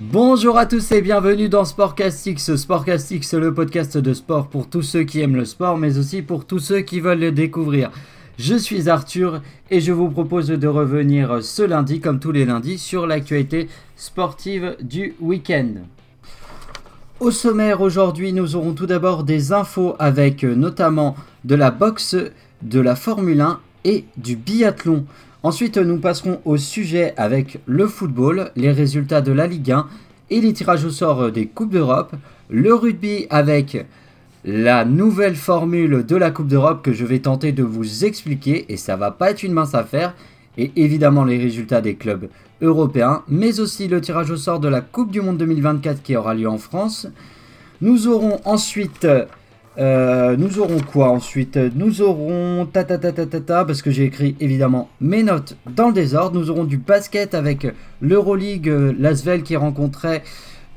Bonjour à tous et bienvenue dans Sportcastix. Sportcastix, le podcast de sport pour tous ceux qui aiment le sport, mais aussi pour tous ceux qui veulent le découvrir. Je suis Arthur et je vous propose de revenir ce lundi, comme tous les lundis, sur l'actualité sportive du week-end. Au sommaire aujourd'hui, nous aurons tout d'abord des infos avec notamment de la boxe, de la Formule 1 et du biathlon. Ensuite, nous passerons au sujet avec le football, les résultats de la Ligue 1 et les tirages au sort des Coupes d'Europe, le rugby avec la nouvelle formule de la Coupe d'Europe que je vais tenter de vous expliquer et ça va pas être une mince affaire et évidemment les résultats des clubs européens mais aussi le tirage au sort de la Coupe du monde 2024 qui aura lieu en France. Nous aurons ensuite euh, nous aurons quoi ensuite? Nous aurons ta ta ta ta ta parce que j'ai écrit évidemment mes notes dans le désordre. Nous aurons du basket avec l'Euroleague euh, Lasvel qui rencontrait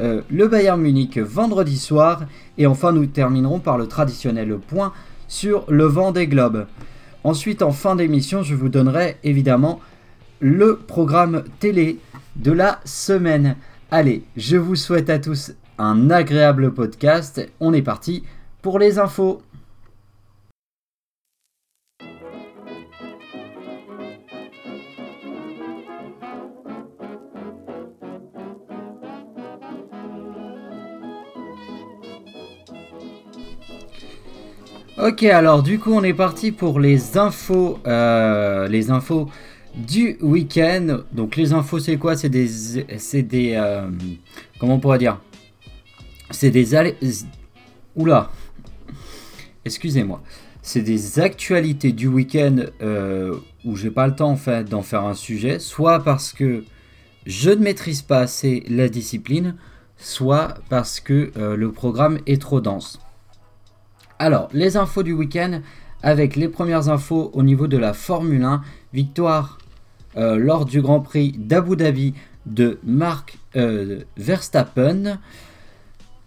euh, le Bayern Munich vendredi soir et enfin nous terminerons par le traditionnel point sur le vent des globes. Ensuite en fin d'émission je vous donnerai évidemment le programme télé de la semaine. Allez, je vous souhaite à tous un agréable podcast. On est parti pour les infos. Ok, alors du coup on est parti pour les infos, euh, les infos du week-end. Donc les infos c'est quoi? C'est des, c'est des, euh, comment on pourrait dire? C'est des, oula, excusez-moi, c'est des actualités du week-end euh, où j'ai pas le temps en fait d'en faire un sujet, soit parce que je ne maîtrise pas assez la discipline, soit parce que euh, le programme est trop dense. Alors, les infos du week-end, avec les premières infos au niveau de la Formule 1, victoire euh, lors du Grand Prix d'Abu Dhabi de Mark Verstappen.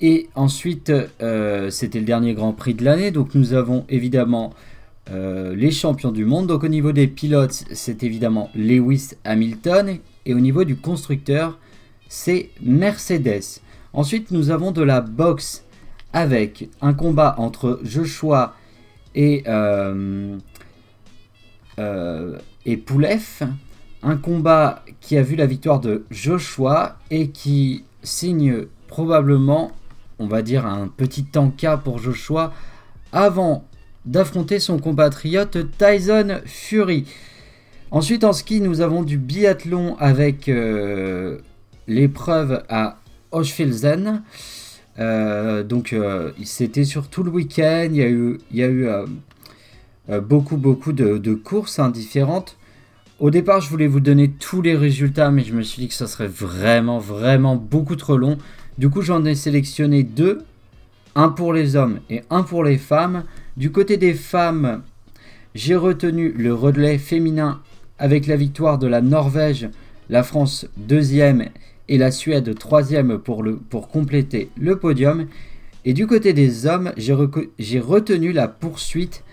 Et ensuite, euh, c'était le dernier Grand Prix de l'année, donc nous avons évidemment euh, les champions du monde. Donc au niveau des pilotes, c'est évidemment Lewis Hamilton. Et au niveau du constructeur, c'est Mercedes. Ensuite, nous avons de la boxe avec un combat entre Joshua et, euh, et Poulev. Un combat qui a vu la victoire de Joshua et qui signe probablement on va dire, un petit tanka pour Joshua avant d'affronter son compatriote Tyson Fury. Ensuite, en ski, nous avons du biathlon avec euh, l'épreuve à Oshfilzen. Euh, donc, euh, c'était sur tout le week-end. Il y a eu, il y a eu beaucoup, beaucoup de, courses hein, différentes. Au départ, je voulais vous donner tous les résultats, mais je me suis dit que ça serait vraiment, vraiment beaucoup trop long. Du coup, j'en ai sélectionné deux, un pour les hommes et un pour les femmes. Du côté des femmes, j'ai retenu le relais féminin avec la victoire de la Norvège, la France deuxième et la Suède troisième pour, compléter le podium. Et du côté des hommes, j'ai retenu la poursuite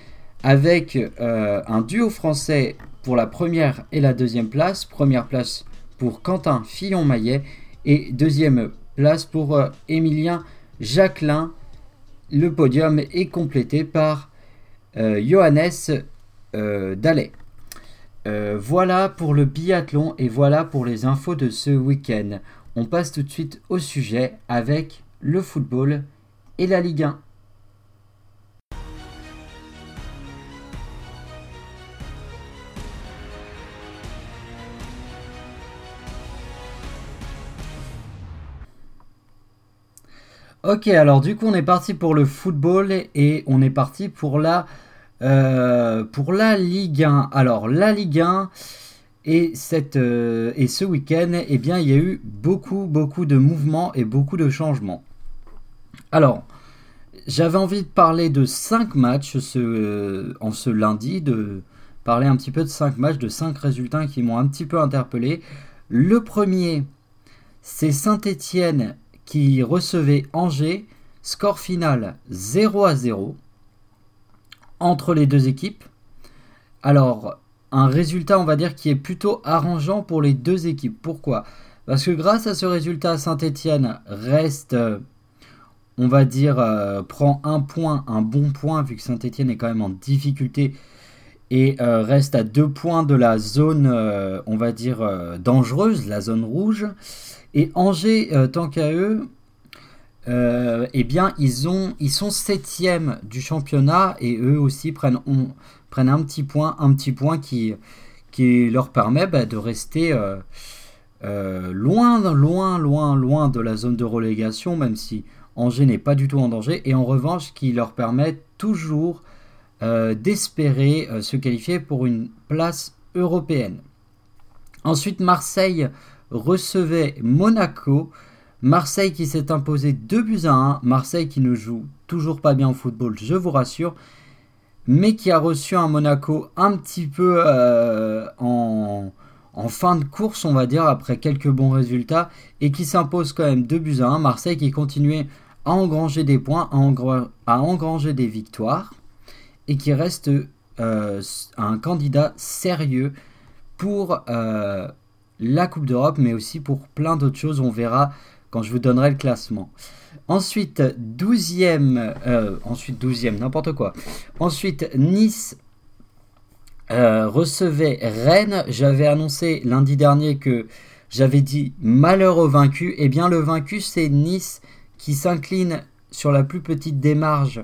avec euh, un duo français pour la première et la deuxième place. Première place pour Quentin Fillon-Maillet et deuxième place pour euh, Emilien Jacquelin. Le podium est complété par euh, Johannes euh, Dallet. voilà pour le biathlon et voilà pour les infos de ce week-end. On passe tout de suite au sujet avec le football et la Ligue 1. Ok, alors du coup on est parti pour le football et on est parti pour la, euh, pour la Ligue 1. Alors la Ligue 1 et, cette, euh, et ce week-end, eh bien il y a eu beaucoup beaucoup de mouvements et beaucoup de changements. Alors j'avais envie de parler de 5 matchs ce, euh, en ce lundi, de parler un petit peu de 5 matchs, de 5 résultats qui m'ont un petit peu interpellé. Le premier, c'est Saint-Étienne qui recevait Angers, score final 0 à 0 entre les deux équipes. Alors, un résultat, on va dire, qui est plutôt arrangeant pour les deux équipes. Pourquoi? Parce que grâce à ce résultat, Saint-Etienne reste, euh, on va dire, euh, prend un point, un bon point, vu que Saint-Etienne est quand même en difficulté et euh, reste à deux points de la zone, on va dire, dangereuse, la zone rouge. Et Angers, tant qu'à eux, eh bien, ils, ont, ils sont septième du championnat et eux aussi prennent, un petit point, un petit point qui, leur permet bah, de rester euh, loin, loin, loin, loin de la zone de relégation, même si Angers n'est pas du tout en danger, et en revanche qui leur permet toujours euh, d'espérer euh, se qualifier pour une place européenne. Ensuite, Marseille recevait Monaco. Marseille qui s'est imposé 2 buts à 1. Marseille qui ne joue toujours pas bien au football, je vous rassure. Mais qui a reçu un Monaco un petit peu en, en fin de course, on va dire, après quelques bons résultats, et qui s'impose quand même 2 buts à 1. Marseille qui continuait à engranger des points, à, engranger des victoires, et qui reste euh, un candidat sérieux pour euh, la Coupe d'Europe, mais aussi pour plein d'autres choses. On verra quand je vous donnerai le classement. Ensuite, 12e, euh, ensuite 12e, n'importe quoi. Ensuite, Nice euh, recevait Rennes. J'avais annoncé lundi dernier que j'avais dit malheur au vaincu. Eh bien, le vaincu, c'est Nice qui s'incline sur la plus petite démarche.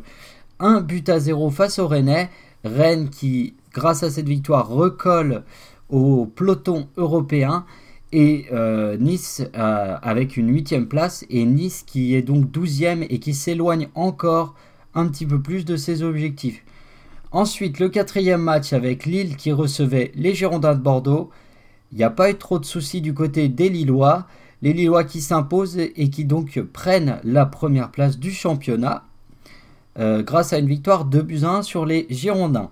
Un but à zéro face au Rennais. Rennes qui, grâce à cette victoire, recolle au peloton européen. Et euh, Nice euh, avec une huitième place. Et Nice qui est donc douzième et qui s'éloigne encore un petit peu plus de ses objectifs. Ensuite, le quatrième match avec Lille qui recevait les Girondins de Bordeaux. Il n'y a pas eu trop de soucis du côté des Lillois. Les Lillois qui s'imposent et qui donc prennent la première place du championnat euh, grâce à une victoire de buts 1 sur les Girondins.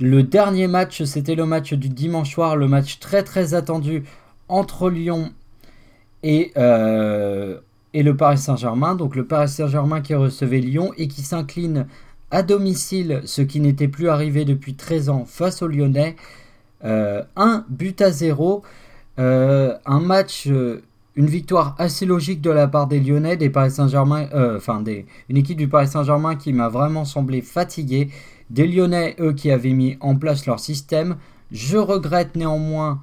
Le dernier match, c'était le match du dimanche soir, le match très très attendu entre Lyon et, euh, et le Paris Saint-Germain. Donc le Paris Saint-Germain qui recevait Lyon et qui s'incline à domicile, ce qui n'était plus arrivé depuis 13 ans face aux Lyonnais. Euh, un but à zéro. Euh, un match, euh, une victoire assez logique de la part des Lyonnais, des Paris Saint-Germain, enfin une équipe du Paris Saint-Germain qui m'a vraiment semblé fatiguée. Des Lyonnais, eux, qui avaient mis en place leur système. Je regrette néanmoins,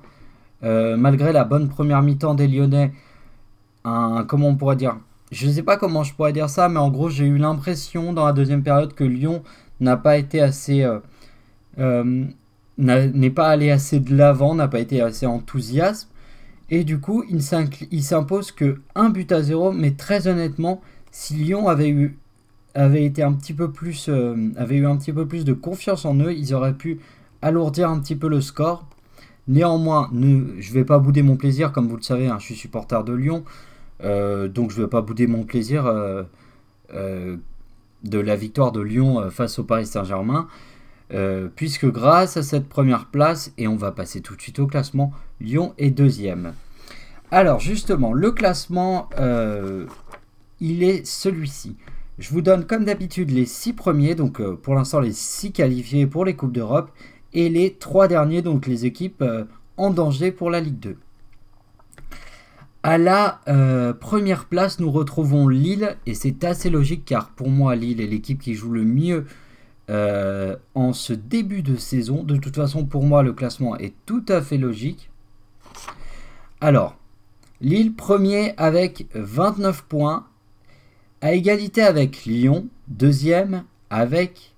malgré la bonne première mi-temps des Lyonnais, un, comment on pourrait dire, je ne sais pas comment je pourrais dire ça, mais en gros, j'ai eu l'impression dans la deuxième période que Lyon n'a pas été assez. Euh, euh, n'est pas allé assez de l'avant, n'a pas été assez enthousiaste. Et du coup, il s'impose que un but à zéro, mais très honnêtement, si Lyon avait eu avait été un petit peu plus euh, eu un petit peu plus de confiance en eux, ils auraient pu alourdir un petit peu le score. Néanmoins, ne, je vais pas bouder mon plaisir, comme vous le savez, hein, je suis supporter de Lyon. Euh, donc je ne vais pas bouder mon plaisir euh, de la victoire de Lyon face au Paris Saint-Germain. puisque grâce à cette première place, et on va passer tout de suite au classement, Lyon est deuxième. Alors justement, le classement, il est celui-ci. Je vous donne comme d'habitude les six premiers, donc pour l'instant les six qualifiés pour les Coupes d'Europe, et les trois derniers, donc les équipes en danger pour la Ligue 2. À la euh, première place, nous retrouvons Lille, et c'est assez logique car pour moi, Lille est l'équipe qui joue le mieux euh, en ce début de saison. De toute façon, pour moi, le classement est tout à fait logique. Alors, Lille premier avec 29 points, à égalité avec Lyon, deuxième avec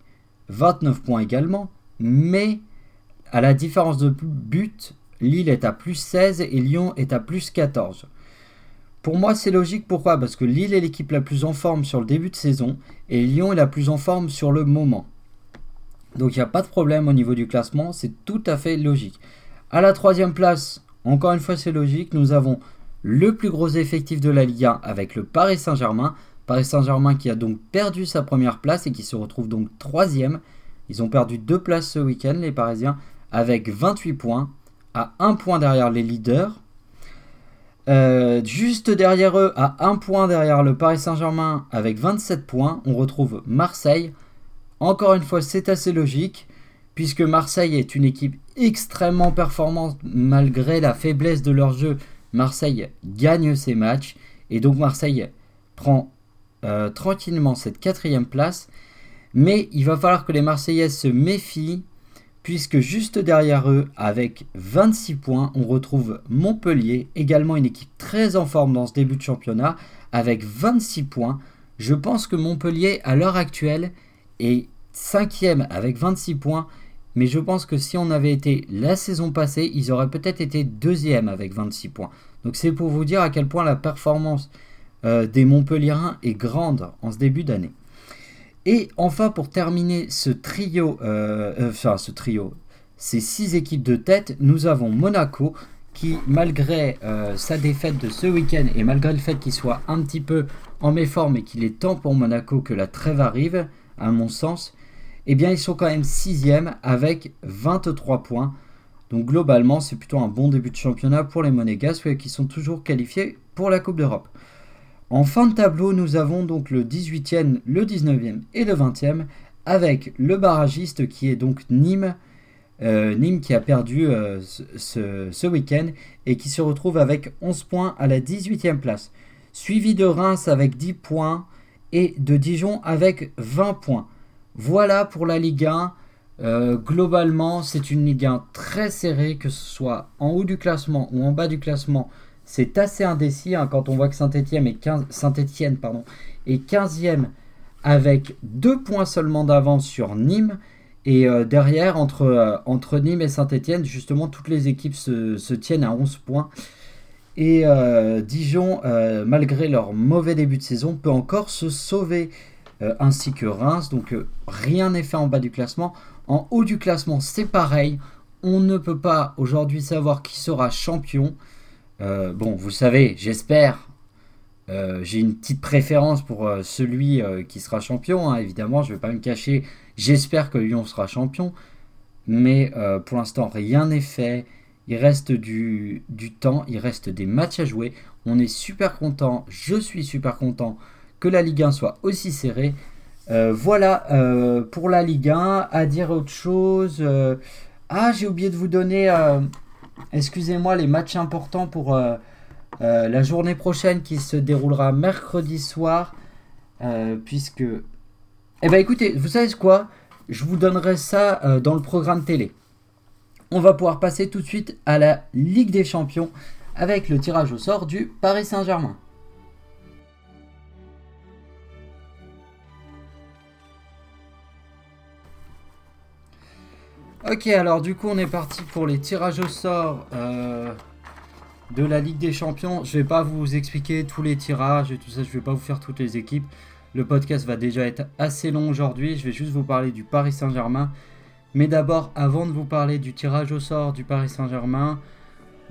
29 points également, mais à la différence de but, Lille est à plus 16 et Lyon est à plus 14. Pour moi, c'est logique. Pourquoi? Parce que Lille est l'équipe la plus en forme sur le début de saison et Lyon est la plus en forme sur le moment. Donc il n'y a pas de problème au niveau du classement, c'est tout à fait logique. À la troisième place, encore une fois c'est logique, nous avons le plus gros effectif de la Liga avec le Paris Saint-Germain. Paris Saint-Germain qui a donc perdu sa première place et qui se retrouve donc troisième. Ils ont perdu deux places ce week-end, les Parisiens, avec 28 points, à un point derrière les leaders. Euh, juste derrière eux, à un point derrière le Paris Saint-Germain avec 27 points, on retrouve Marseille. Encore une fois, c'est assez logique, puisque Marseille est une équipe extrêmement performante malgré la faiblesse de leur jeu. Marseille gagne ses matchs et donc Marseille prend euh, tranquillement cette quatrième place. Mais il va falloir que les Marseillais se méfient puisque juste derrière eux, avec 26 points, on retrouve Montpellier, également une équipe très en forme dans ce début de championnat, avec 26 points. Je pense que Montpellier, à l'heure actuelle, est cinquième avec 26 points, mais je pense que si on avait été la saison passée, ils auraient peut-être été deuxième avec 26 points. Donc c'est pour vous dire à quel point la performance des Montpelliérains est grande en ce début d'année. Et enfin, pour terminer ce trio, euh, euh, enfin ce trio, ces six équipes de tête, nous avons Monaco qui, malgré sa défaite de ce week-end et malgré le fait qu'il soit un petit peu en méforme et qu'il est temps pour Monaco que la trêve arrive, à mon sens, eh bien ils sont quand même sixième avec 23 points. Donc globalement, c'est plutôt un bon début de championnat pour les Monégasques qui sont toujours qualifiés pour la Coupe d'Europe. En fin de tableau, nous avons donc le 18e, le 19e et le 20e avec le barragiste qui est donc Nîmes. Euh, Nîmes qui a perdu euh, ce, week-end et qui se retrouve avec 11 points à la 18e place. Suivi de Reims avec 10 points et de Dijon avec 20 points. Voilà pour la Ligue 1. Euh, globalement, c'est une Ligue 1 très serrée, que ce soit en haut du classement ou en bas du classement. C'est assez indécis hein, quand on voit que Saint-Etienne est, 15, Saint pardon, est 15e avec 2 points seulement d'avance sur Nîmes. Et euh, derrière, entre, euh, entre Nîmes et Saint-Etienne, justement, toutes les équipes se, tiennent à 11 points. Et euh, Dijon, malgré leur mauvais début de saison, peut encore se sauver, ainsi que Reims. Donc rien n'est fait en bas du classement. En haut du classement, c'est pareil. On ne peut pas aujourd'hui savoir qui sera champion. Euh, bon, vous savez, j'espère. Euh, j'ai une petite préférence pour euh, celui qui sera champion, hein, évidemment, je ne vais pas me cacher. J'espère que Lyon sera champion, mais pour l'instant, rien n'est fait. Il reste du, temps, il reste des matchs à jouer. On est super content, je suis super content que la Ligue 1 soit aussi serrée. voilà pour la Ligue 1. À dire autre chose. ah, j'ai oublié de vous donner excusez-moi, les matchs importants pour euh, euh, la journée prochaine qui se déroulera mercredi soir, euh, puisque... Eh bien écoutez, vous savez quoi? Je vous donnerai ça dans le programme télé. On va pouvoir passer tout de suite à la Ligue des Champions avec le tirage au sort du Paris Saint-Germain. Ok, alors du coup, on est parti pour les tirages au sort euh, de la Ligue des Champions. Je vais pas vous expliquer tous les tirages et tout ça, je vais pas vous faire toutes les équipes. Le podcast va déjà être assez long aujourd'hui. Je vais juste vous parler du Paris Saint-Germain. Mais d'abord, avant de vous parler du tirage au sort du Paris Saint-Germain,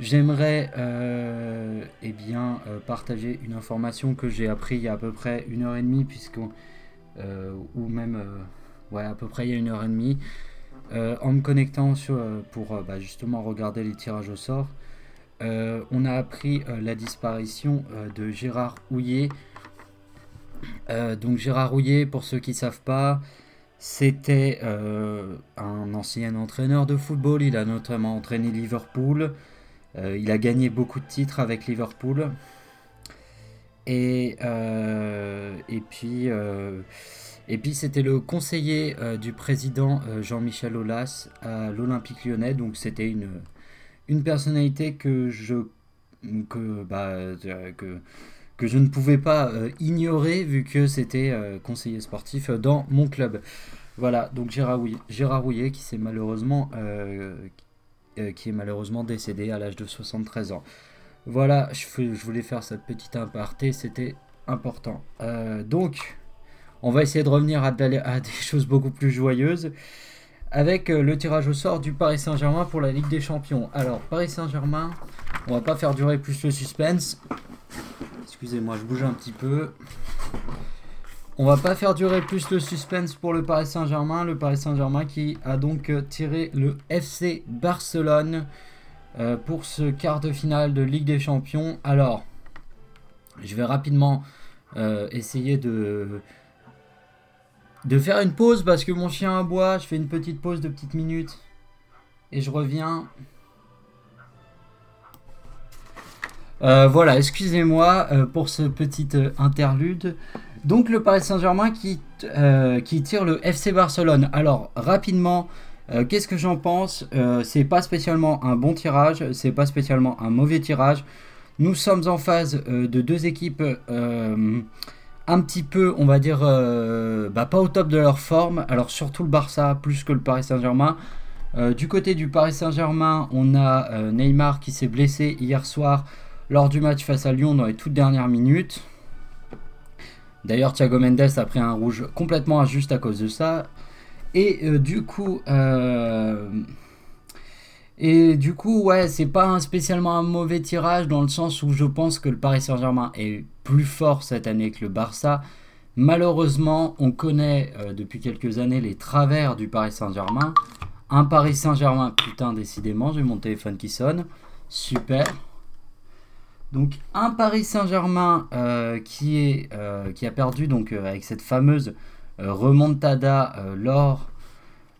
j'aimerais euh, eh bien, euh, partager une information que j'ai appris il y a à peu près une heure et demie, puisque, ou même ouais, à peu près il y a une heure et demie. Euh, en me connectant euh, pour euh, bah, justement regarder les tirages au sort, on a appris la disparition de Gérard Houillet. donc Gérard Houillet, pour ceux qui ne savent pas, c'était un ancien entraîneur de football. Il a notamment entraîné Liverpool. il a gagné beaucoup de titres avec Liverpool. Et, et puis et puis c'était le conseiller euh, du président euh, Jean-Michel Aulas à l'Olympique lyonnais. Donc c'était une, une personnalité que je, que, bah, euh, que, je ne pouvais pas ignorer vu que c'était conseiller sportif dans mon club. Voilà, donc Gérard Rouillet, Gérard Rouillet qui, s'est malheureusement, qui est malheureusement décédé à l'âge de 73 ans. Voilà, je, je, voulais faire cette petite aparté, c'était important. donc, on va essayer de revenir à, des choses beaucoup plus joyeuses avec euh, le tirage au sort du Paris Saint-Germain pour la Ligue des Champions. Alors, Paris Saint-Germain, on va pas faire durer plus le suspense. Excusez-moi, je bouge un petit peu. On va pas faire durer plus le suspense pour le Paris Saint-Germain. Le Paris Saint-Germain qui a donc euh, tiré le FC Barcelone euh, pour ce quart de finale de Ligue des Champions. Alors, je vais rapidement essayer de, de faire une pause parce que mon chien aboie. Je fais une petite pause de petites minutes. Et je reviens. voilà, excusez-moi pour ce petit interlude. Donc le Paris Saint-Germain qui, qui tire le FC Barcelone. Alors rapidement, qu'est-ce que j'en pense? C'est pas spécialement un bon tirage, c'est pas spécialement un mauvais tirage. Nous sommes en phase de deux équipes un petit peu, on va dire, euh, bah, pas au top de leur forme. Alors surtout le Barça plus que le Paris Saint-Germain. Euh, du côté du Paris Saint-Germain, on a euh, Neymar qui s'est blessé hier soir lors du match face à Lyon dans les toutes dernières minutes. D'ailleurs, Thiago Mendes a pris un rouge complètement injuste à cause de ça. Et du coup, et du coup, ouais, c'est pas spécialement un mauvais tirage dans le sens où je pense que le Paris Saint-Germain est plus fort cette année que le Barça. Malheureusement, on connaît euh, depuis quelques années les travers du Paris Saint-Germain. Un Paris Saint-Germain, putain, décidément, j'ai mon téléphone qui sonne. Super. Donc un Paris Saint-Germain euh, qui, est, euh, qui a perdu donc avec cette fameuse remontada lors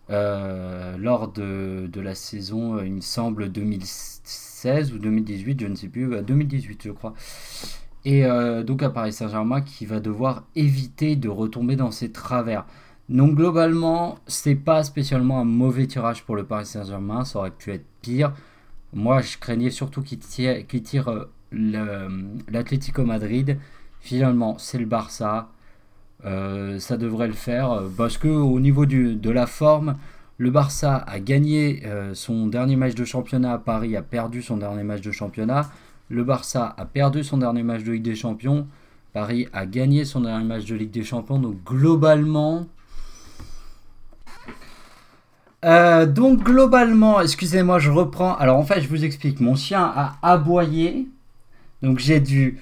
lors de, la saison, euh, il me semble, 2016 ou 2018, je ne sais plus, 2018 je crois. Et euh, donc à Paris Saint-Germain qui va devoir éviter de retomber dans ses travers. Donc globalement, c'est pas spécialement un mauvais tirage pour le Paris Saint-Germain, ça aurait pu être pire. Moi, je craignais surtout qu'il tire, tire l'Atlético Madrid. Finalement, c'est le Barça. Euh, ça devrait le faire euh, parce que au niveau de la forme, le Barça a gagné euh, son dernier match de championnat, Paris a perdu son dernier match de championnat, le Barça a perdu son dernier match de Ligue des Champions, Paris a gagné son dernier match de Ligue des Champions, donc globalement... donc globalement, excusez-moi, je reprends. Alors en fait, je vous explique, mon chien a aboyé, donc j'ai dû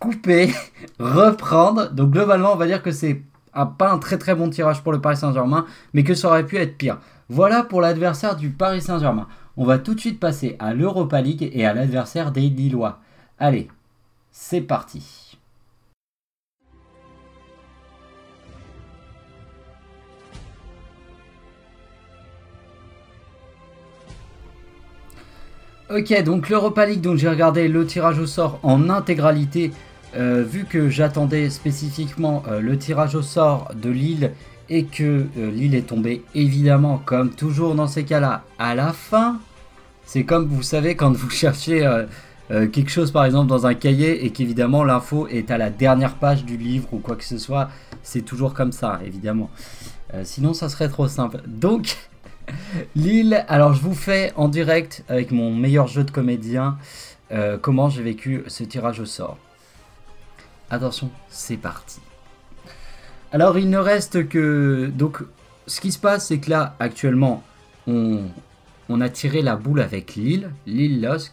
couper, reprendre. Donc globalement, on va dire que c'est pas un très très bon tirage pour le Paris Saint-Germain, mais que ça aurait pu être pire. Voilà pour l'adversaire du Paris Saint-Germain. On va tout de suite passer à l'Europa League et à l'adversaire des Lillois. Allez, c'est parti. Ok, donc l'Europa League, donc j'ai regardé le tirage au sort en intégralité, euh, vu que j'attendais spécifiquement euh, le tirage au sort de Lille et que euh, Lille est tombé évidemment, comme toujours dans ces cas-là, à la fin. C'est comme vous savez quand vous cherchez quelque chose par exemple dans un cahier et qu'évidemment l'info est à la dernière page du livre ou quoi que ce soit, c'est toujours comme ça évidemment. sinon ça serait trop simple. Donc Lille, alors je vous fais en direct avec mon meilleur jeu de comédien euh, comment j'ai vécu ce tirage au sort. Attention, c'est parti. Alors il ne reste que... Donc ce qui se passe c'est que là actuellement on, on a tiré la boule avec Lille, Lille-Losc.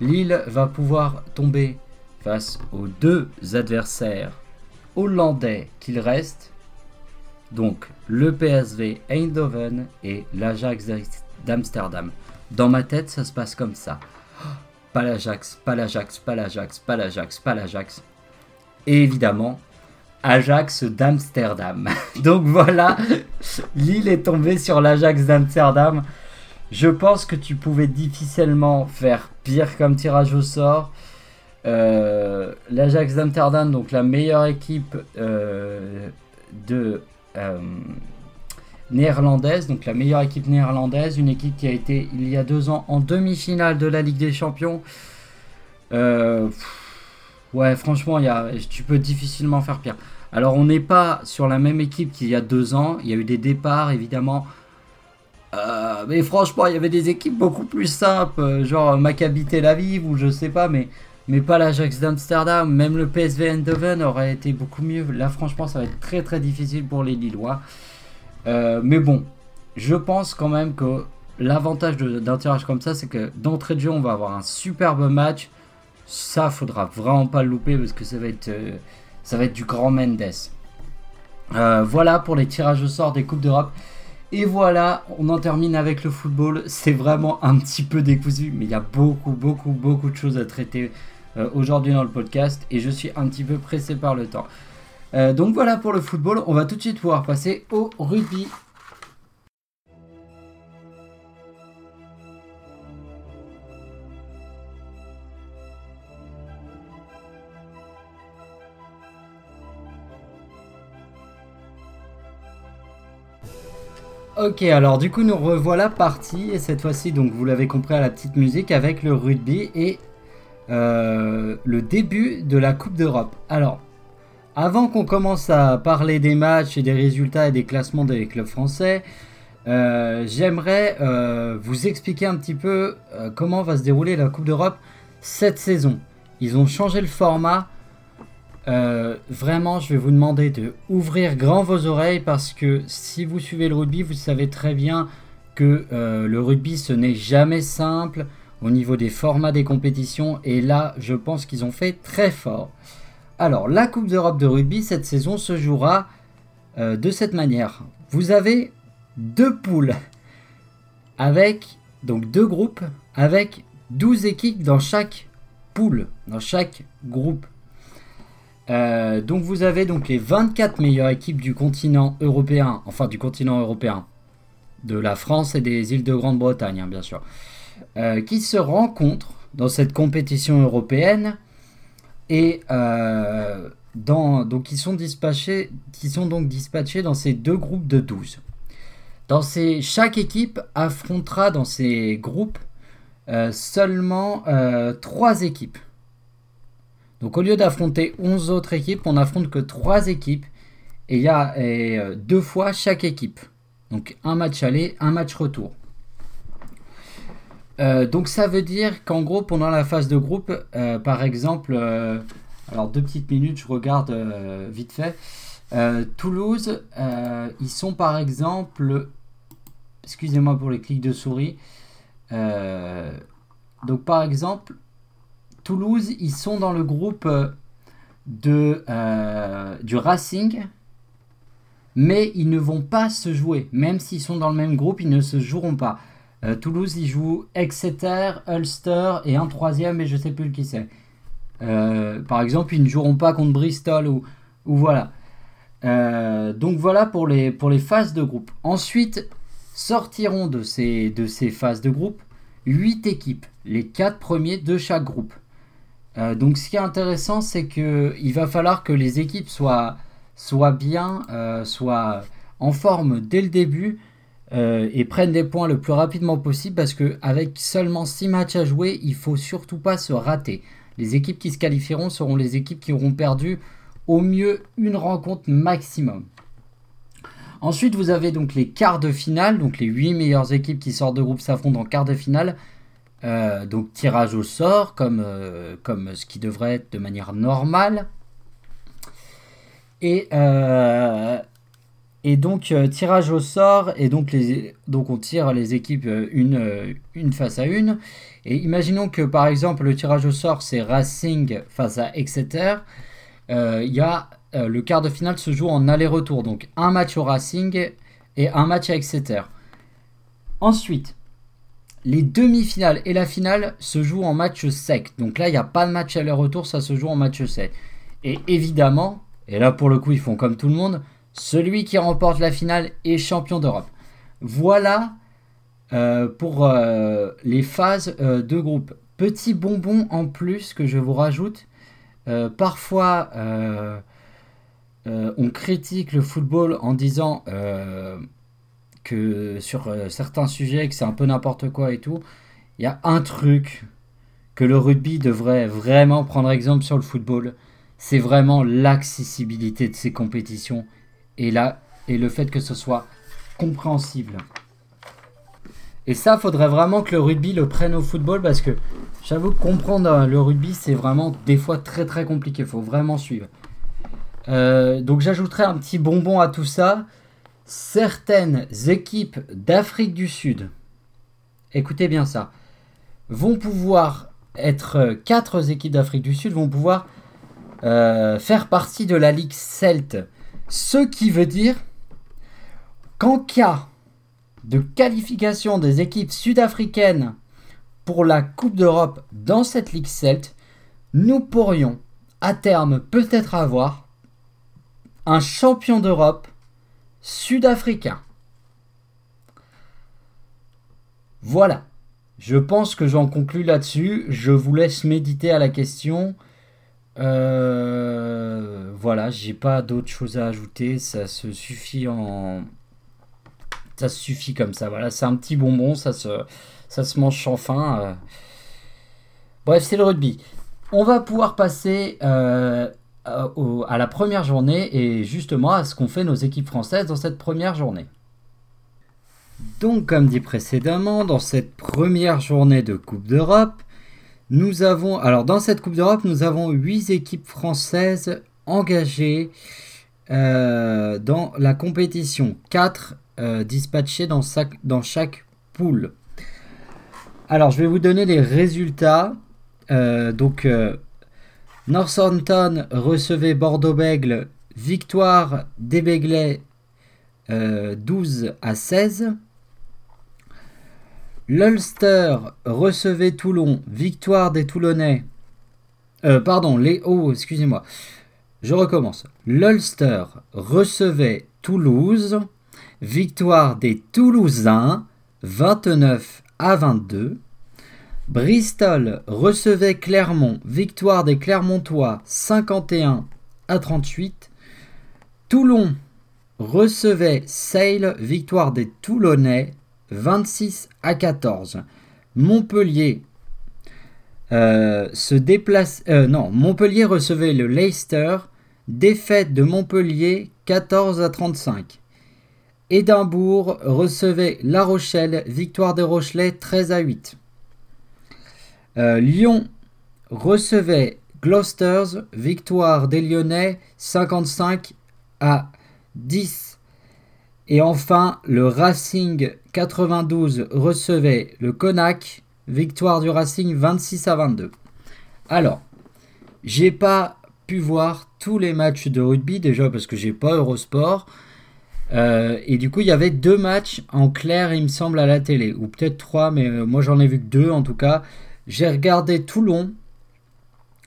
Lille va pouvoir tomber face aux deux adversaires hollandais qu'il reste donc le PSV Eindhoven et l'Ajax d'Amsterdam. Dans ma tête, ça se passe comme ça. Pas l'Ajax, pas l'Ajax, pas l'Ajax, pas l'Ajax, pas l'Ajax. Et évidemment, Ajax d'Amsterdam. Donc voilà, Lille est tombée sur l'Ajax d'Amsterdam. Je pense que tu pouvais difficilement faire pire comme tirage au sort. Euh, L'Ajax d'Amsterdam, donc la meilleure équipe euh, de néerlandaise, donc la meilleure équipe néerlandaise, une équipe qui a été il y a deux ans en demi-finale de la Ligue des Champions. Euh, ouais, franchement, tu peux difficilement faire pire. Alors, on n'est pas sur la même équipe qu'il y a deux ans. Il y a eu des départs, évidemment. Euh, mais franchement, il y avait des équipes beaucoup plus simples, genre Maccabi Tel Aviv ou je sais pas, mais mais pas l'Ajax d'Amsterdam. Même le PSV Eindhoven aurait été beaucoup mieux. Là, franchement, ça va être très très difficile pour les Lillois. Euh, mais bon, je pense quand même que l'avantage d'un tirage comme ça, c'est que d'entrée de jeu, on va avoir un superbe match. Ça, faudra vraiment pas le louper parce que ça va être, euh, ça va être du grand Mendes. Euh, voilà pour les tirages au sort des Coupes d'Europe. Et voilà, on en termine avec le football. C'est vraiment un petit peu décousu, mais il y a beaucoup, beaucoup, beaucoup de choses à traiter euh, aujourd'hui dans le podcast et je suis un petit peu pressé par le temps. Euh, donc voilà pour le football, on va tout de suite pouvoir passer au rugby. Ok, alors du coup nous revoilà parti et cette fois-ci donc vous l'avez compris à la petite musique avec le rugby et euh, le début de la Coupe d'Europe. Alors, avant qu'on commence à parler des matchs et des résultats et des classements des clubs français, euh, j'aimerais euh, vous expliquer un petit peu comment va se dérouler la Coupe d'Europe cette saison. Ils ont changé le format. Vraiment, je vais vous demander de ouvrir grand vos oreilles parce que si vous suivez le rugby, vous savez très bien que le rugby ce n'est jamais simple au niveau des formats des compétitions et là, je pense qu'ils ont fait très fort. Alors, la Coupe d'Europe de rugby cette saison se jouera euh, de cette manière. Vous avez deux poules avec donc deux groupes avec 12 équipes dans chaque poule, dans chaque groupe. Euh, donc vous avez donc les 24 meilleures équipes du continent européen, enfin du continent européen, de la France et des îles de Grande-Bretagne hein, bien sûr, euh, qui se rencontrent dans cette compétition européenne et euh, donc qui sont, dispatchés, qui sont donc dispatchés dans ces deux groupes de 12. Dans ces, chaque équipe affrontera dans ces groupes seulement 3 équipes. Donc au lieu d'affronter 11 autres équipes, on n'affronte que 3 équipes. Et il y a euh, deux fois chaque équipe. Donc un match aller, un match retour. Euh, donc ça veut dire qu'en gros, pendant la phase de groupe, euh, par exemple, alors deux petites minutes, je regarde vite fait. Toulouse, ils sont par exemple, excusez-moi pour les clics de souris. donc par exemple, Toulouse, ils sont dans le groupe euh, de, euh, du Racing, mais ils ne vont pas se jouer. Même s'ils sont dans le même groupe, ils ne se joueront pas. Euh, Toulouse, ils jouent Exeter, Ulster et un troisième, et je ne sais plus qui c'est. par exemple, ils ne joueront pas contre Bristol ou, ou voilà. donc voilà pour les, pour les phases de groupe. Ensuite, sortiront de ces, de ces phases de groupe 8 équipes, les 4 premiers de chaque groupe. Euh, donc ce qui est intéressant, c'est qu'il va falloir que les équipes soient, soient bien, euh, soient en forme dès le début euh, et prennent des points le plus rapidement possible parce qu'avec seulement 6 matchs à jouer, il faut surtout pas se rater. Les équipes qui se qualifieront seront les équipes qui auront perdu au mieux une rencontre maximum. Ensuite, vous avez donc les quarts de finale, donc les 8 meilleures équipes qui sortent de groupe s'affrontent en quart de finale. Euh, donc tirage au sort, comme, euh, comme ce qui devrait être de manière normale. Et, euh, et donc tirage au sort, et donc, les, donc on tire les équipes une, une face à une. Et imaginons que par exemple le tirage au sort c'est Racing face à Exeter. Y a le quart de finale se joue en aller-retour, donc un match au Racing et un match à Exeter. Ensuite, les demi-finales et la finale se jouent en match sec. Donc là, il n'y a pas de match aller-retour, ça se joue en match sec. Et évidemment, et là pour le coup, ils font comme tout le monde, celui qui remporte la finale est champion d'Europe. Voilà euh, pour euh, les phases euh, de groupe. Petit bonbon en plus que je vous rajoute. parfois, on critique le football en disant que sur certains sujets, que c'est un peu n'importe quoi et tout, il y a un truc que le rugby devrait vraiment prendre exemple sur le football, c'est vraiment l'accessibilité de ces compétitions et, là, et le fait que ce soit compréhensible. Et ça, faudrait vraiment que le rugby le prenne au football parce que j'avoue que comprendre euh, le rugby, c'est vraiment des fois très très compliqué. Il faut vraiment suivre. Euh, donc j'ajouterai un petit bonbon à tout ça certaines équipes d'Afrique du Sud, écoutez bien ça, vont pouvoir être quatre équipes d'Afrique du Sud vont pouvoir euh, faire partie de la Ligue Celte. Ce qui veut dire qu'en cas de qualification des équipes sud-africaines pour la Coupe d'Europe dans cette Ligue Celte, nous pourrions à terme peut-être avoir un champion d'Europe sud-africain. Voilà. Je pense que j'en conclus là-dessus. Je vous laisse méditer à la question. Euh, voilà, j'ai pas d'autres choses à ajouter. Ça se suffit Ça suffit comme ça. Voilà, c'est un petit bonbon, ça se, mange sans faim. euh. Bref, c'est le rugby. On va pouvoir passer euh, à la première journée et justement à ce qu'ont fait nos équipes françaises dans cette première journée. Donc, comme dit précédemment, dans cette première journée de Coupe d'Europe, nous avons, alors dans cette Coupe d'Europe, nous avons 8 équipes françaises engagées euh, dans la compétition, 4 dispatchées dans, chaque- dans chaque poule. Alors, je vais vous donner les résultats. Euh, donc, euh, Northampton recevait Bordeaux-Bègle, victoire des Béglais euh, 12 à 16. L'Ulster recevait Toulon, victoire des Toulonnais. Euh, pardon, les. Oh, excusez-moi. Je recommence. L'Ulster recevait Toulouse, victoire des Toulousains, 29 à 22. Bristol recevait Clermont, victoire des Clermontois, 51 à 38. Toulon recevait Sale, victoire des Toulonnais, 26 à 14. Montpellier euh, se déplace. euh, non, Montpellier recevait le Leicester, défaite de Montpellier 14 à 35. Édimbourg recevait La Rochelle, victoire des Rochelais 13 à 8. Euh, Lyon recevait Gloucesters, victoire des Lyonnais 55 à 10. Et enfin, le Racing 92 recevait le Konak, victoire du Racing 26 à 22. Alors, j'ai pas pu voir tous les matchs de rugby déjà parce que j'ai pas Eurosport. Euh, et du coup, il y avait deux matchs en clair, il me semble, à la télé, ou peut-être trois, mais euh, moi j'en ai vu que deux en tout cas. J'ai regardé Toulon,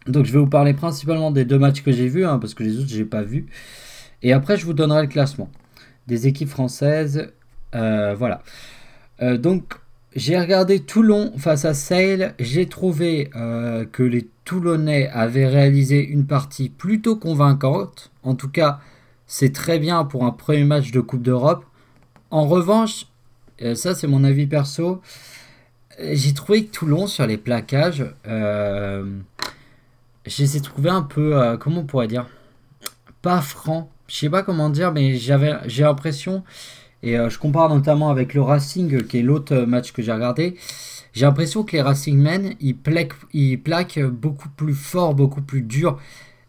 donc je vais vous parler principalement des deux matchs que j'ai vus, hein, parce que les autres j'ai pas vus. Et après, je vous donnerai le classement des équipes françaises. Euh, voilà. Euh, donc, j'ai regardé Toulon face à Sale. J'ai trouvé euh, que les Toulonnais avaient réalisé une partie plutôt convaincante. En tout cas, c'est très bien pour un premier match de Coupe d'Europe. En revanche, ça c'est mon avis perso, j'ai trouvé que Toulon sur les plaquages, euh, je un peu, comment on pourrait dire, pas francs. Je sais pas comment dire, mais j'avais, j'ai l'impression, et euh, je compare notamment avec le Racing, qui est l'autre euh, match que j'ai regardé, j'ai l'impression que les Racingmen, ils plaquent, ils plaquent beaucoup plus fort, beaucoup plus dur.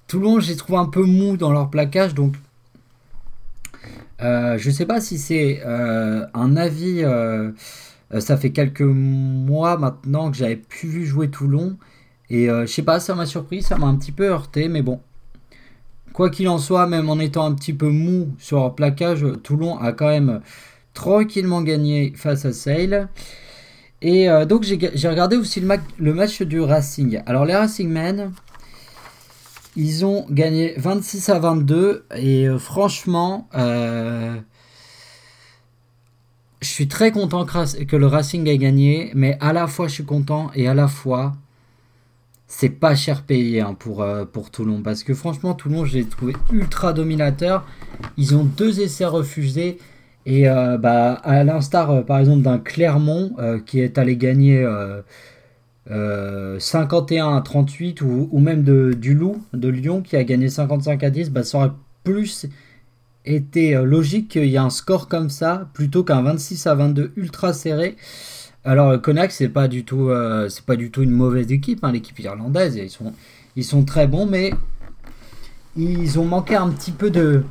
Toulon, j'ai trouvé un peu mou dans leur plaquage, donc euh, je sais pas si c'est euh, un avis. euh, euh, ça fait quelques mois maintenant que j'avais plus vu jouer Toulon. Et euh, je sais pas, ça m'a surpris, ça m'a un petit peu heurté, mais bon. Quoi qu'il en soit, même en étant un petit peu mou sur leur plaquage, Toulon a quand même tranquillement gagné face à Sale. Et euh, donc j'ai regardé aussi le, ma- le match du Racing. Alors les Racingmen, ils ont gagné 26 à 22 et euh, franchement, euh, je suis très content que le Racing ait gagné, mais à la fois je suis content et à la fois c'est pas cher payé hein, pour, euh, pour Toulon parce que franchement Toulon je l'ai trouvé ultra dominateur. Ils ont deux essais refusés et euh, bah, à l'instar euh, par exemple d'un Clermont qui est allé gagner euh, euh, 51 à 38 ou, même de, du Loup de Lyon qui a gagné 55 à 10, bah, ça aurait plus été logique qu'il y ait un score comme ça plutôt qu'un 26 à 22 ultra serré. Alors euh, Connacht c'est pas du tout euh, pas du tout une mauvaise équipe hein, l'équipe irlandaise ils sont ils sont très bons mais ils ont manqué un petit peu de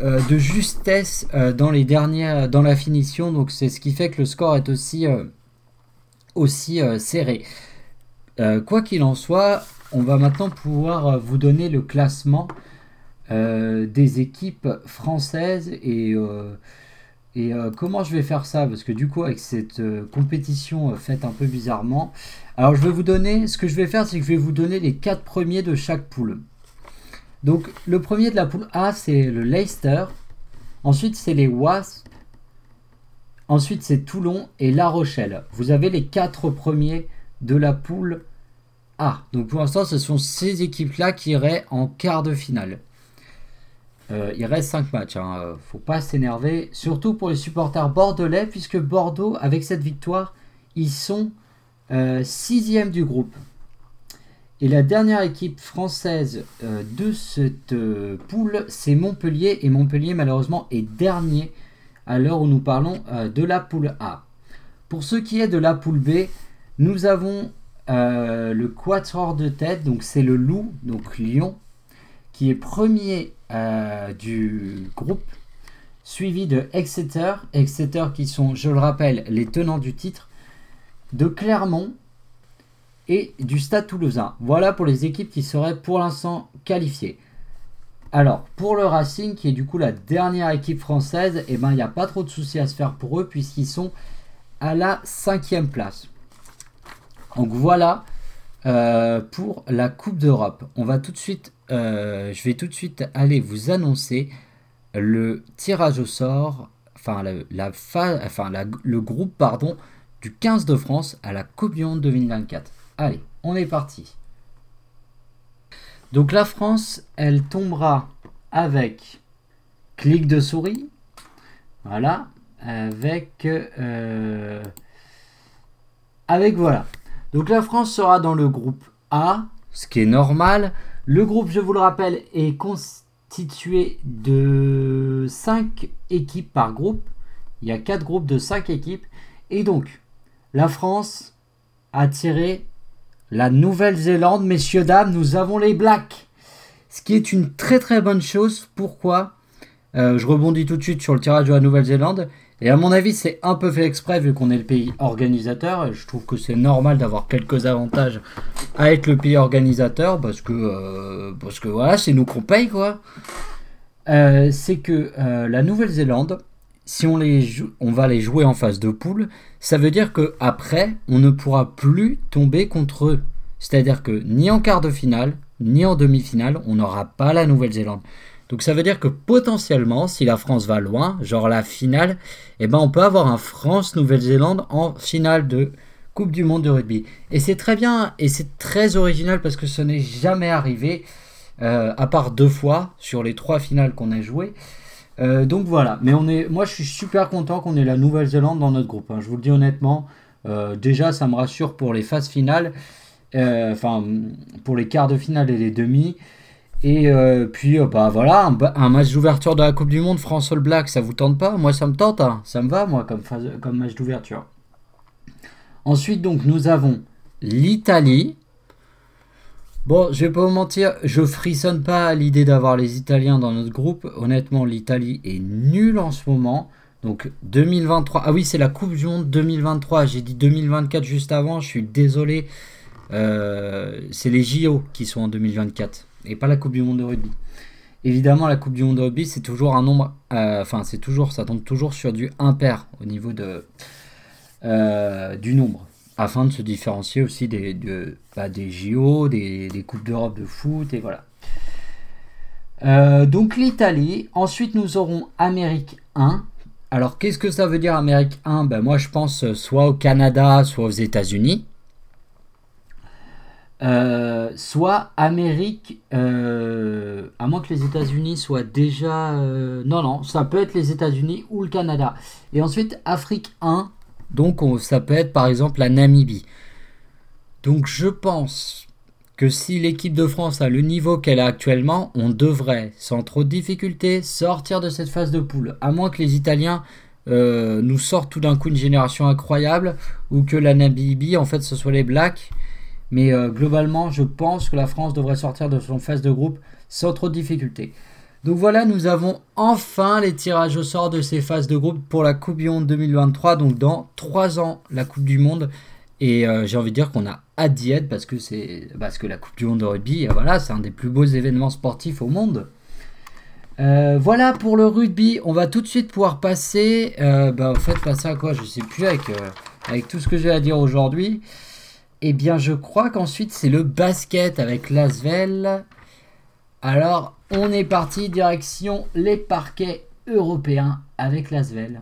euh, de justesse dans les dernières dans la finition donc c'est ce qui fait que le score est aussi aussi serré. Quoi qu'il en soit, on va maintenant pouvoir vous donner le classement des équipes françaises et, et euh, comment je vais faire ça? Parce que du coup, avec cette euh, compétition euh, faite un peu bizarrement, alors je vais vous donner, ce que je vais faire, c'est que je vais vous donner les quatre premiers de chaque poule. Donc le premier de la poule A, c'est le Leicester. Ensuite, c'est les Wasps. Ensuite, c'est Toulon et La Rochelle. Vous avez les quatre premiers de la poule A. Donc pour l'instant, ce sont ces équipes-là qui iraient en quart de finale. Euh, il reste 5 matchs. Hein. Faut pas s'énerver. Surtout pour les supporters bordelais, puisque Bordeaux, avec cette victoire, ils sont 6 euh, du groupe. Et la dernière équipe française euh, de cette poule, c'est Montpellier. Et Montpellier, malheureusement, est dernier à l'heure où nous parlons de la poule A. Pour ce qui est de la poule B, nous avons le quatuor de tête. Donc c'est le loup, donc Lyon, qui est premier euh, du groupe, suivi de Exeter, Exeter qui sont, je le rappelle, les tenants du titre, de Clermont et du Stade toulousain. Voilà pour les équipes qui seraient pour l'instant qualifiées. Alors, pour le Racing, qui est du coup la dernière équipe française, et eh ben, il n'y a pas trop de soucis à se faire pour eux, puisqu'ils sont à la cinquième place. Donc voilà euh, pour la Coupe d'Europe. On va tout de suite euh, je vais tout de suite aller vous annoncer le tirage au sort, enfin, la, enfin le groupe pardon, du 15 de France à la Coupe du Monde 2024. Allez, on est parti. Donc la France, elle tombera avec clic de souris. Voilà. Avec. Euh, avec voilà. Donc la France sera dans le groupe A, ce qui est normal. Le groupe, je vous le rappelle, est constitué de 5 équipes par groupe. Il y a 4 groupes de 5 équipes. Et donc, la France a tiré la Nouvelle-Zélande. Messieurs, dames, nous avons les Blacks. Ce qui est une très très bonne chose. Pourquoi? Euh, Je rebondis tout de suite sur le tirage de la Nouvelle-Zélande. Et à mon avis, c'est un peu fait exprès vu qu'on est le pays organisateur. Je trouve que c'est normal d'avoir quelques avantages à être le pays organisateur parce que, euh, parce que voilà, c'est nous qu'on paye quoi. Euh, c'est que euh, la Nouvelle-Zélande, si on, les on va les jouer en phase de poule, ça veut dire que après, on ne pourra plus tomber contre eux. C'est-à-dire que ni en quart de finale, ni en demi-finale, on n'aura pas la Nouvelle-Zélande. Donc ça veut dire que potentiellement, si la France va loin, genre la finale, eh ben on peut avoir un France-Nouvelle-Zélande en finale de Coupe du Monde de rugby. Et c'est très bien et c'est très original parce que ce n'est jamais arrivé, euh, à part deux fois sur les trois finales qu'on a jouées. Euh, donc voilà, mais on est, moi je suis super content qu'on ait la Nouvelle-Zélande dans notre groupe. Hein. Je vous le dis honnêtement, euh, déjà ça me rassure pour les phases finales, enfin pour les quarts de finale et les demi. Et euh, puis, euh, bah voilà, un, match d'ouverture de la Coupe du Monde, France All Black, ça vous tente pas? Moi, ça me tente, hein. ça me va, moi, comme, comme match d'ouverture. Ensuite, donc, nous avons l'Italie. Bon, je vais pas vous mentir, je frissonne pas à l'idée d'avoir les Italiens dans notre groupe. Honnêtement, l'Italie est nulle en ce moment. Donc 2023. Ah oui, c'est la Coupe du Monde 2023. J'ai dit 2024 juste avant. Je suis désolé. Euh, c'est les JO qui sont en 2024 et pas la Coupe du Monde de rugby. Évidemment, la Coupe du Monde de rugby, c'est toujours un nombre, euh, enfin, c'est toujours, ça tombe toujours sur du impair au niveau de, euh, du nombre, afin de se différencier aussi des, de, bah, des JO, des, des Coupes d'Europe de foot, et voilà. Euh, donc l'Italie, ensuite nous aurons Amérique 1. Alors qu'est-ce que ça veut dire Amérique 1 ben, Moi je pense soit au Canada, soit aux États-Unis. Euh, soit Amérique, euh, à moins que les États-Unis soient déjà... Euh, non, non, ça peut être les États-Unis ou le Canada. Et ensuite, Afrique 1, donc ça peut être par exemple la Namibie. Donc je pense que si l'équipe de France a le niveau qu'elle a actuellement, on devrait, sans trop de difficultés, sortir de cette phase de poule. À moins que les Italiens nous sortent tout d'un coup une génération incroyable, ou que la Namibie, en fait, ce soit les Blacks mais euh, globalement, je pense que la France devrait sortir de son phase de groupe sans trop de difficultés. Donc voilà, nous avons enfin les tirages au sort de ces phases de groupe pour la Coupe du Monde 2023. Donc dans 3 ans, la Coupe du Monde. Et euh, j'ai envie de dire qu'on a hâte d'y être parce que, c'est, parce que la Coupe du Monde de rugby, euh, voilà, c'est un des plus beaux événements sportifs au monde. voilà pour le rugby. On va tout de suite pouvoir passer. bah, en fait, passer à quoi? Je sais plus avec, avec tout ce que j'ai à dire aujourd'hui. Eh bien, je crois qu'ensuite, c'est le basket avec Lasvel. Alors, on est parti direction les parquets européens avec Lasvel.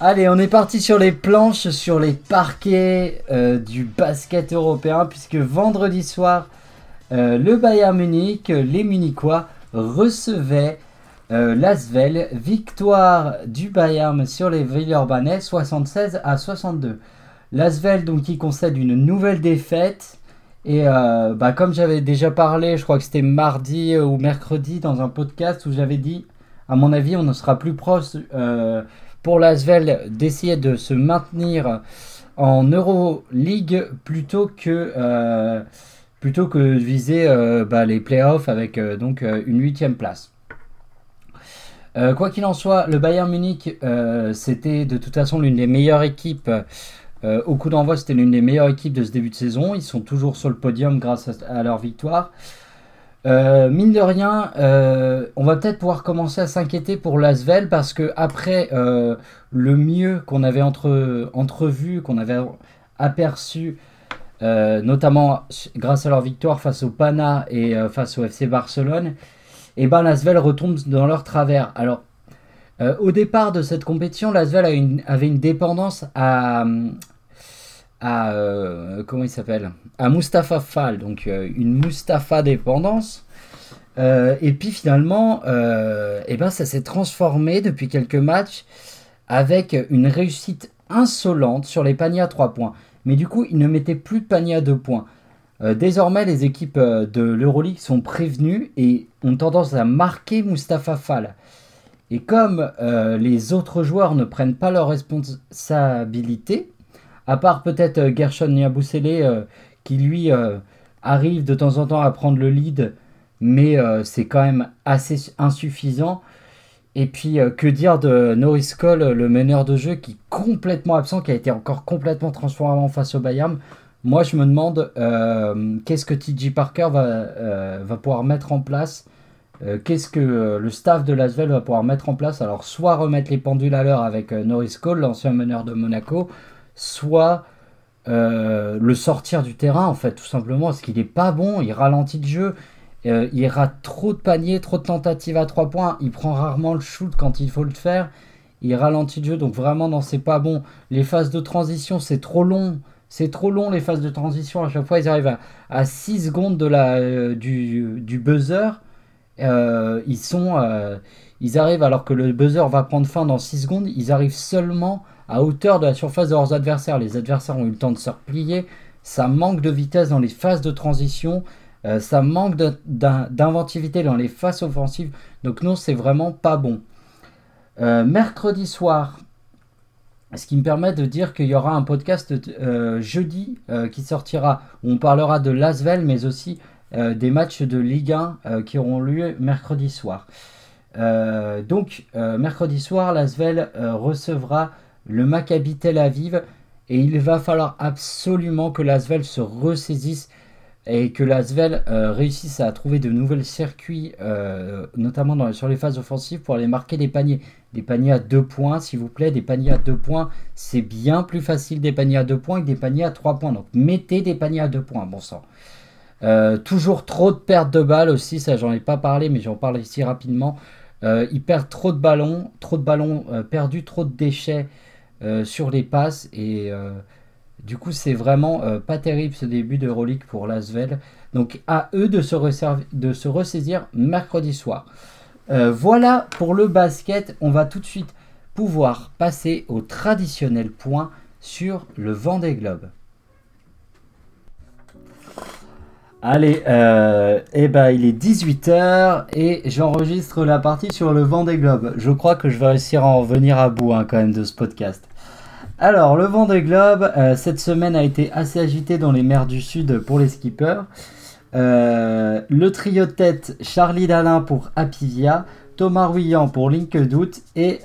Allez, on est parti sur les planches, sur les parquets euh, du basket européen, puisque vendredi soir, euh, le Bayern Munich, les Munichois, recevaient euh, l'Asvel. Victoire du Bayern sur les Villeurbanais, 76 à 62. L'Asvel, donc, qui concède une nouvelle défaite. Et bah, comme j'avais déjà parlé, je crois que c'était mardi ou mercredi dans un podcast où j'avais dit, à mon avis, on ne sera plus proche pour l'Asvel d'essayer de se maintenir en Euroleague plutôt que euh, plutôt que de viser euh, bah, les playoffs avec euh, donc une huitième place. quoi qu'il en soit, le Bayern Munich, c'était de toute façon l'une des meilleures équipes. au coup d'envoi, c'était l'une des meilleures équipes de ce début de saison. Ils sont toujours sur le podium grâce à leur victoire. Euh, mine de rien, euh, on va peut-être pouvoir commencer à s'inquiéter pour l'Asvel parce que après euh, le mieux qu'on avait entre, entrevu, qu'on avait aperçu, notamment grâce à leur victoire face au Pana et face au FC Barcelone, et eh ben l'Asvel retombe dans leur travers. Alors, au départ de cette compétition, l'Asvel avait une dépendance à, à euh, comment il s'appelle? À Mustafa Fall, donc euh, une Mustafa dépendance. Euh, et puis finalement, eh ben ça s'est transformé depuis quelques matchs avec une réussite insolente sur les paniers à 3 points. Mais du coup, il ne mettait plus de paniers à 2 points. désormais, les équipes de l'Euroleague sont prévenues et ont tendance à marquer Mustafa Fall. Et comme les autres joueurs ne prennent pas leurs responsabilités, à part peut-être euh, Gershon Niaboussele euh, qui lui euh, arrive de temps en temps à prendre le lead, mais c'est quand même assez insuffisant. Et puis, que dire de Norris Cole, le meneur de jeu, qui est complètement absent, qui a été encore complètement transformé face au Bayern. Moi, je me demande qu'est-ce que TJ Parker va, va pouvoir mettre en place? qu'est-ce que le staff de Lasvel va pouvoir mettre en place? Alors, soit remettre les pendules à l'heure avec Norris Cole, l'ancien meneur de Monaco, soit euh, le sortir du terrain, en fait, tout simplement, parce qu'il n'est pas bon, il ralentit le jeu, euh, il rate trop de paniers, trop de tentatives à 3 points, il prend rarement le shoot quand il faut le faire, il ralentit le jeu, donc vraiment, non, c'est pas bon. Les phases de transition, c'est trop long. C'est trop long les phases de transition. À chaque fois, ils arrivent à, 6 secondes de la, euh, du, du, buzzer. ils sont, ils arrivent alors que le buzzer va prendre fin dans 6 secondes. Ils arrivent seulement à hauteur de la surface de leurs adversaires. Les adversaires ont eu le temps de se replier. Ça manque de vitesse dans les phases de transition. Euh, ça manque d'inventivité dans les phases offensives. Donc non, c'est vraiment pas bon. Euh, mercredi soir, ce qui me permet de dire qu'il y aura un podcast euh, jeudi qui sortira on parlera de Lasvel, mais aussi des matchs de Ligue 1 qui auront lieu mercredi soir. donc mercredi soir, Lasvel recevra le Maccabi Tel Aviv et il va falloir absolument que l'Asvel se ressaisisse et que l'Asvel euh, réussisse à trouver de nouveaux circuits, euh, notamment sur les phases offensives, pour aller marquer des paniers. Des paniers à deux points, s'il vous plaît. Des paniers à deux points, c'est bien plus facile des paniers à deux points que des paniers à trois points. Donc mettez des paniers à deux points, bon sang. Euh, toujours trop de pertes de balles aussi, ça j'en ai pas parlé, mais j'en parle ici rapidement. ils perdent trop de ballons, trop de ballons perdus, trop de déchets. Euh, sur les passes et euh, du coup c'est vraiment euh, pas terrible ce début de Relique pour Lasvel. Donc à eux de se, ressaisir mercredi soir. voilà pour le basket. On va tout de suite pouvoir passer au traditionnel point sur le vent des globes. Allez, eh ben, il est 18h et j'enregistre la partie sur le vent des globes. Je crois que je vais réussir à en venir à bout hein, quand même de ce podcast. Alors, le vent des globes, euh, cette semaine a été assez agité dans les mers du Sud pour les skippers. Euh, le trio tête, Charlie Dalin pour Apivia, Thomas Ruyant pour Doute et,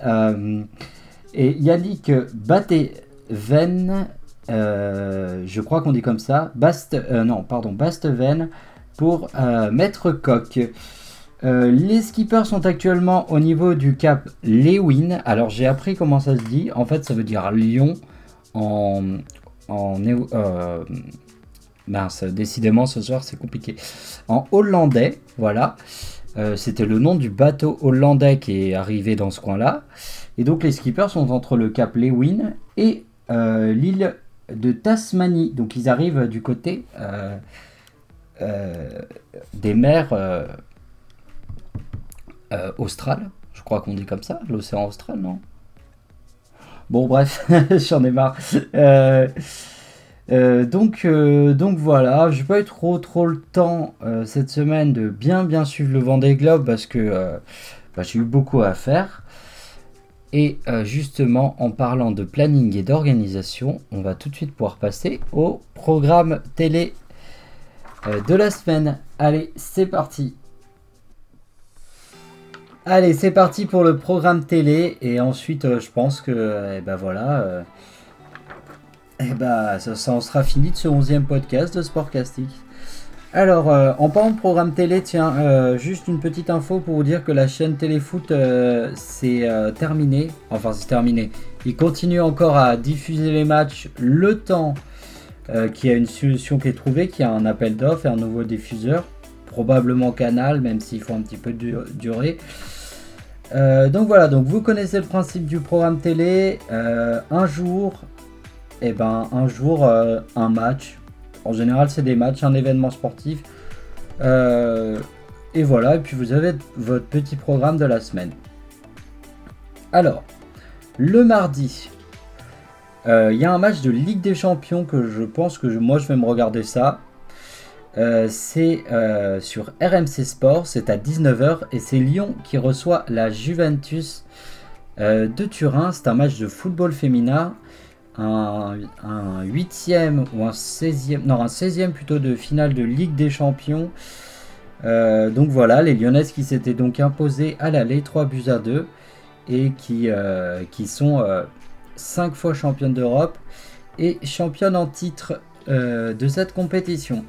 et Yannick Bateven euh, je crois qu'on dit comme ça, Bast, euh, non, pardon, Basteven pour euh, Maître Coq. Les skippers sont actuellement au niveau du cap Lewin. Alors j'ai appris comment ça se dit. En fait, ça veut dire Lion en, en mince, décidément ce soir c'est compliqué. En hollandais, voilà. C'était le nom du bateau hollandais qui est arrivé dans ce coin-là. Et donc les skippers sont entre le cap Lewin et l'île de Tasmanie. Donc ils arrivent du côté des mers australes. Je crois qu'on dit comme ça, l'océan austral, non? Bon, bref, j'en ai marre. Euh, euh, donc, euh, donc voilà, je n'ai pas eu trop trop le temps cette semaine de bien bien suivre le Vendée Globe parce que bah, j'ai eu beaucoup à faire. Et justement, en parlant de planning et d'organisation, on va tout de suite pouvoir passer au programme télé de la semaine. Allez, c'est parti. Allez, c'est parti pour le programme télé. Et ensuite, euh, je pense que, euh, eh ben voilà, euh, eh ben, ça, en sera fini de ce 11e podcast de Sportcastic. Alors, en parlant de programme télé, tiens, juste une petite info pour vous dire que la chaîne Téléfoot, c'est terminé. Enfin, c'est terminé. Il continue encore à diffuser les matchs le temps qu'il y a une solution qui est trouvée, qu'il y a un appel d'offres et un nouveau diffuseur. Probablement Canal, même s'il faut un petit peu durer. Euh, donc voilà, donc vous connaissez le principe du programme télé. Euh, un jour, et eh ben un jour, euh, un match. En général, c'est des matchs, un événement sportif. et voilà, et puis vous avez votre petit programme de la semaine. Alors, le mardi, il y a un match de Ligue des Champions que je pense que moi je vais me regarder ça. Euh, c'est euh, sur RMC Sport, c'est à 19h et c'est Lyon qui reçoit la Juventus euh, de Turin. C'est un match de football féminin, un, 8 ou un 16e, non un 16e plutôt de finale de Ligue des Champions. donc voilà, les Lyonnaises qui s'étaient donc imposées à l'aller 3 buts à 2 et qui, qui sont 5 fois championnes d'Europe et championnes en titre de cette compétition.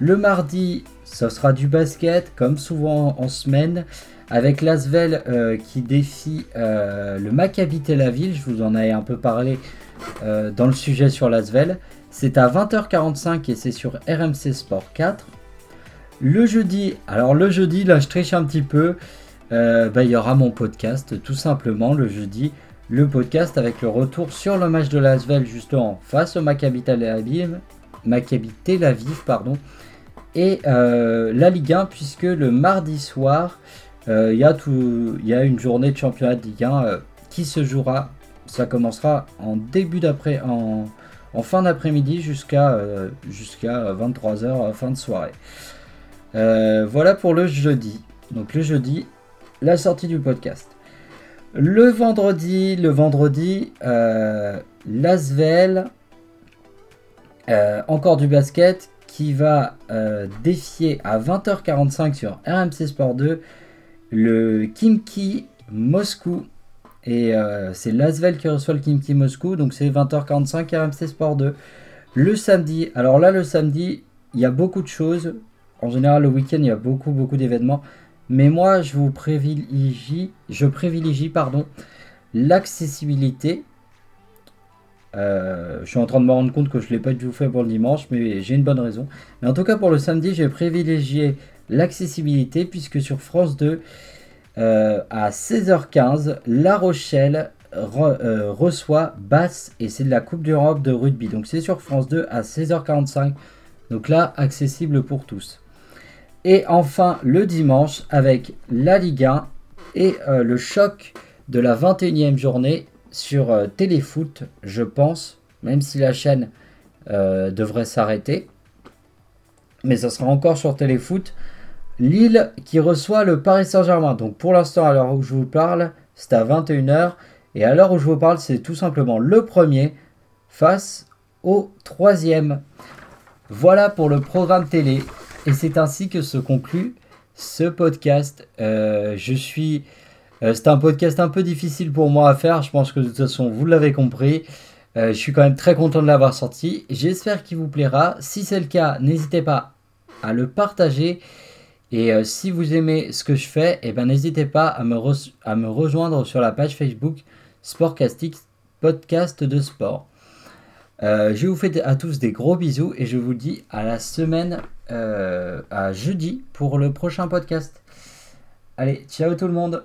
Le mardi, ce sera du basket, comme souvent en semaine, avec l'Asvel euh, qui défie euh, le Maccabi Tel Aviv. Je vous en avais un peu parlé euh, dans le sujet sur l'Asvel. C'est à 20h45 et c'est sur RMC Sport 4. Le jeudi, alors le jeudi, là je triche un petit peu. Bah, il y aura mon podcast, tout simplement, le jeudi. Le podcast avec le retour sur le match de l'Asvel, justement, face au Maccabi Tel Aviv. Maccabi Tel Aviv, pardon et euh, la Ligue 1 puisque le mardi soir euh, il y, a une journée de championnat de Ligue 1 euh, qui se jouera. Ça commencera en début d'après, en, fin d'après-midi jusqu'à jusqu'à 23h, fin de soirée. voilà pour le jeudi. Donc le jeudi, la sortie du podcast. Le vendredi, le vendredi, Lasvel, encore du basket qui va euh, défier à 20h45 sur RMC Sport 2 le Kimki Moscou. Et euh, c'est Lasvel qui reçoit le Kimki Moscou, donc c'est 20h45 RMC Sport 2. Le samedi, alors là le samedi, il y a beaucoup de choses. En général le week-end il y a beaucoup beaucoup d'événements. Mais moi je vous privilégie, je privilégie pardon, l'accessibilité euh, je suis en train de me rendre compte que je ne l'ai pas du tout fait pour le dimanche, mais j'ai une bonne raison. Mais en tout cas, pour le samedi, j'ai privilégié l'accessibilité, puisque sur France 2, euh, à 16h15, La Rochelle euh, reçoit Basse, et c'est de la Coupe d'Europe de rugby. Donc c'est sur France 2 à 16h45. Donc là, accessible pour tous. Et enfin, le dimanche, avec la Ligue 1 et le choc de la 21e journée sur euh, Téléfoot, je pense, même si la chaîne euh, devrait s'arrêter. Mais ça sera encore sur Téléfoot. Lille qui reçoit le Paris Saint-Germain. Donc pour l'instant, à l'heure où je vous parle, c'est à 21h. Et à l'heure où je vous parle, c'est tout simplement le premier face au troisième. Voilà pour le programme télé. Et c'est ainsi que se conclut ce podcast. Euh, je suis c'est un podcast un peu difficile pour moi à faire. Je pense que de toute façon, vous l'avez compris. Euh, je suis quand même très content de l'avoir sorti. J'espère qu'il vous plaira. Si c'est le cas, n'hésitez pas à le partager. Et euh, si vous aimez ce que je fais, eh ben, n'hésitez pas à me, à me rejoindre sur la page Facebook Sportcastic Podcast de sport. je vous fais à tous des gros bisous et je vous dis à la semaine, à jeudi pour le prochain podcast. Allez, ciao tout le monde